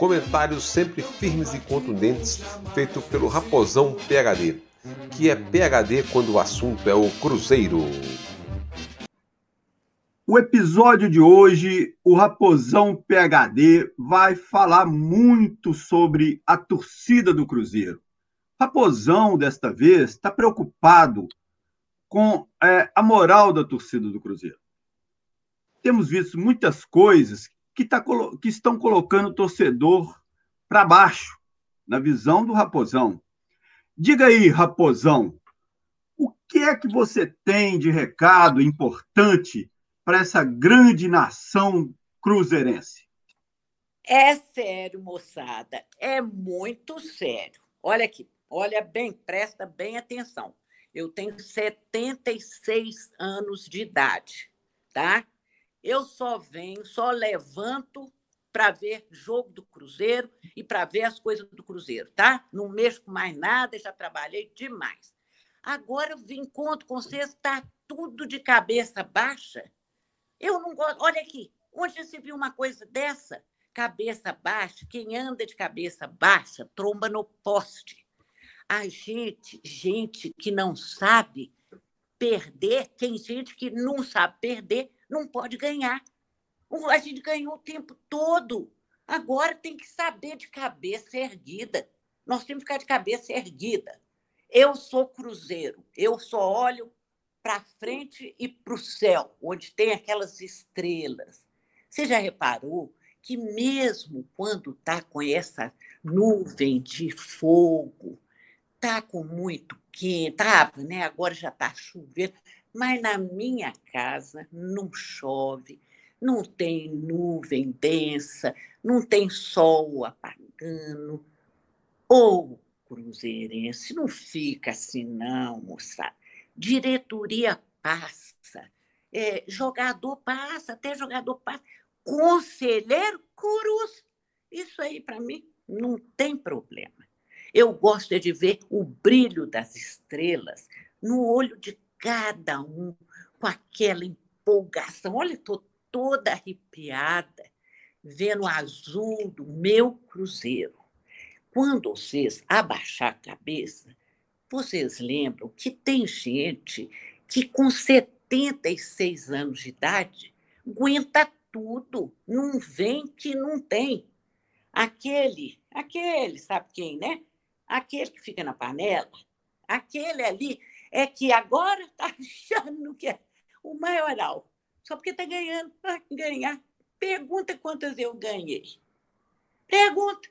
Comentários sempre firmes e contundentes, feito pelo Raposão PHD, que é PHD quando o assunto é o Cruzeiro. O episódio de hoje, o Raposão PHD vai falar muito sobre a torcida do Cruzeiro. Raposão, desta vez, está preocupado com é, a moral da torcida do Cruzeiro. Temos visto muitas coisas que, tá, que estão colocando o torcedor para baixo, na visão do Raposão. Diga aí, Raposão, o que é que você tem de recado importante para essa grande nação cruzeirense? É sério, moçada, é muito sério. Olha aqui, olha bem, presta bem atenção. Eu tenho 76 anos de idade, tá? Eu só venho, só levanto para ver jogo do Cruzeiro e para ver as coisas do Cruzeiro, tá? Não mexo com mais nada, já trabalhei demais. Agora eu vim com vocês, está tudo de cabeça baixa. Eu não gosto. Olha aqui, onde se viu uma coisa dessa? Cabeça baixa, quem anda de cabeça baixa tromba no poste. A gente, gente que não sabe perder, tem gente que não sabe perder, não pode ganhar. A gente ganhou o tempo todo. Agora tem que saber de cabeça erguida. Nós temos que ficar de cabeça erguida. Eu sou cruzeiro, eu só olho para frente e para o céu, onde tem aquelas estrelas. Você já reparou que, mesmo quando está com essa nuvem de fogo, está com muito quente, tá, né? agora já está chovendo, mas na minha casa não chove, não tem nuvem densa, não tem sol apagando. Ou cruzeirense não fica assim, não, moçada. Diretoria passa, é, jogador passa, até jogador passa, conselheiro cruz. Isso aí, para mim, não tem problema. Eu gosto de ver o brilho das estrelas no olho de cada um com aquela empolgação. Olha, estou toda arrepiada vendo o azul do meu cruzeiro. Quando vocês abaixar a cabeça, vocês lembram que tem gente que com 76 anos de idade aguenta tudo, não vem que não tem. Aquele, aquele, sabe quem, né? Aquele que fica na panela, aquele ali é que agora está achando que é o maioral. Só porque está ganhando. Ah, ganhar. Pergunta quantas eu ganhei. Pergunta.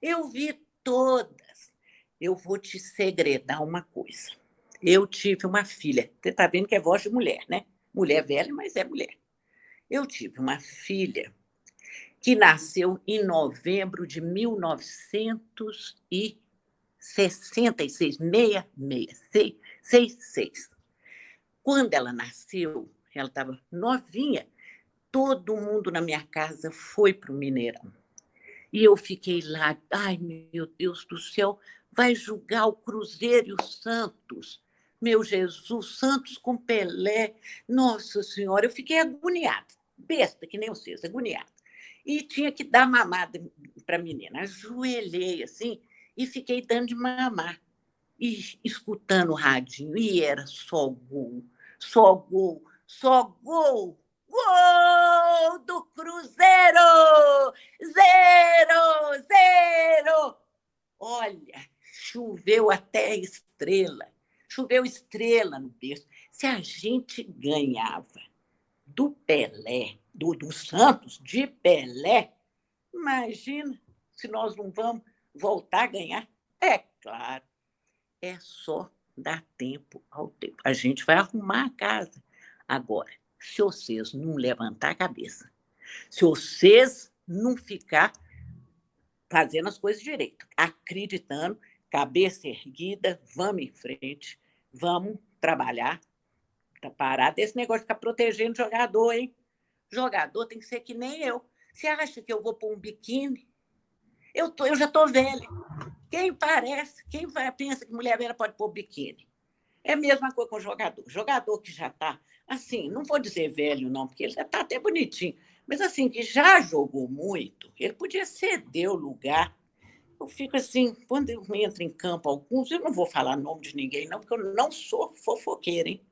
Eu vi todas. Eu vou te segredar uma coisa. Eu tive uma filha. Você está vendo que é voz de mulher, né? Mulher velha, mas é mulher. Eu tive uma filha que nasceu em novembro de 1900 e 66, 66, 66. Quando ela nasceu, ela estava novinha, todo mundo na minha casa foi para o Mineirão. E eu fiquei lá, ai meu Deus do céu, vai julgar o Cruzeiro e o Santos. Meu Jesus, Santos com Pelé. Nossa Senhora, eu fiquei agoniada, besta que nem vocês, agoniada. E tinha que dar mamada para a menina. Ajoelhei assim, e fiquei dando de mamar. E escutando o radinho, e era só gol, só gol, só gol. Gol do Cruzeiro! Zero, zero! Olha, choveu até estrela. Choveu estrela no berço. Se a gente ganhava do Pelé, do, do Santos, de Pelé, imagina se nós não vamos voltar a ganhar? É claro. É só dar tempo ao tempo. A gente vai arrumar a casa. Agora, se vocês não levantar a cabeça, se vocês não ficar fazendo as coisas direito, acreditando, cabeça erguida, vamos em frente, vamos trabalhar. Tá parado desse negócio de ficar protegendo jogador, hein? Jogador tem que ser que nem eu. Você acha que eu vou pôr um biquíni? Eu, tô, eu já estou velha. Quem parece, quem vai, pensa que mulher velha pode pôr biquíni? É a mesma coisa com jogador. Jogador que já está, assim, não vou dizer velho, não, porque ele já está até bonitinho, mas assim, que já jogou muito, ele podia ceder o lugar. Eu fico assim, quando eu entro em campo alguns, eu não vou falar nome de ninguém, não, porque eu não sou fofoqueira, hein?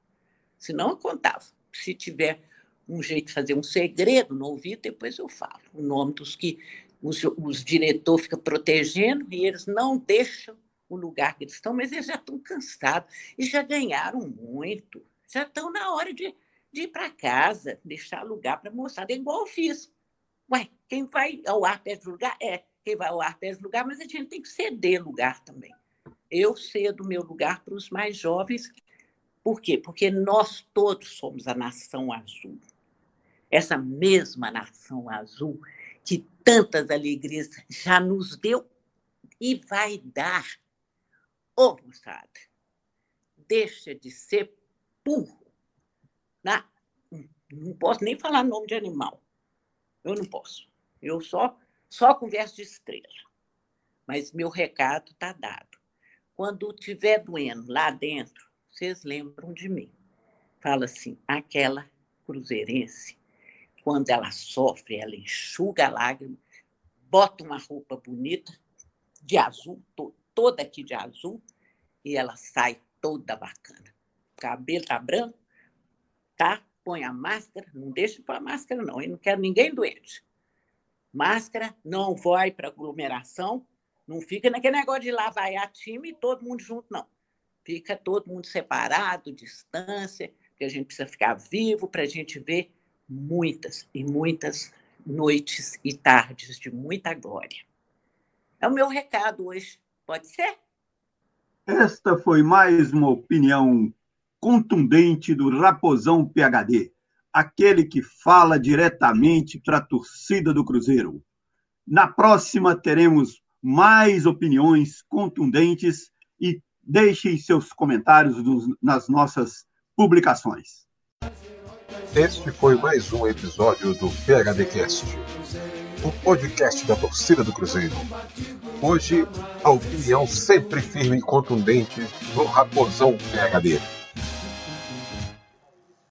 Senão eu contava. Se tiver um jeito de fazer um segredo no ouvido, depois eu falo o nome dos que os, os diretores ficam protegendo e eles não deixam o lugar que eles estão, mas eles já estão cansados e já ganharam muito. Já estão na hora de, de ir para casa, deixar lugar para mostrar. É igual eu fiz. Ué, quem vai ao ar perto do lugar? É, quem vai ao ar perto do lugar, mas a gente tem que ceder lugar também. Eu cedo meu lugar para os mais jovens. Por quê? Porque nós todos somos a nação azul. Essa mesma nação azul que tantas alegrias já nos deu e vai dar. Ô, oh, moçada, deixa de ser burro. Não posso nem falar nome de animal. Eu não posso. Eu só, só converso de estrela. Mas meu recado está dado. Quando estiver doendo lá dentro, vocês lembram de mim. Fala assim, aquela cruzeirense quando ela sofre, ela enxuga a lágrima, bota uma roupa bonita, de azul, toda aqui de azul, e ela sai toda bacana. Cabelo tá branco, tá? Põe a máscara, não deixa pôr a máscara, não. Eu não quero ninguém doente. Máscara, não vai para aglomeração, não fica naquele negócio de lá vai a time e todo mundo junto, não. Fica todo mundo separado, distância, porque a gente precisa ficar vivo para a gente ver muitas e muitas noites e tardes de muita glória. É o meu recado hoje. Pode ser? Esta foi mais uma opinião contundente do Raposão PHD, aquele que fala diretamente para a torcida do Cruzeiro. Na próxima teremos mais opiniões contundentes e deixem seus comentários nas nossas publicações. Este foi mais um episódio do PHDcast, o podcast da torcida do Cruzeiro. Hoje, a opinião sempre firme e contundente do Raposão PHD.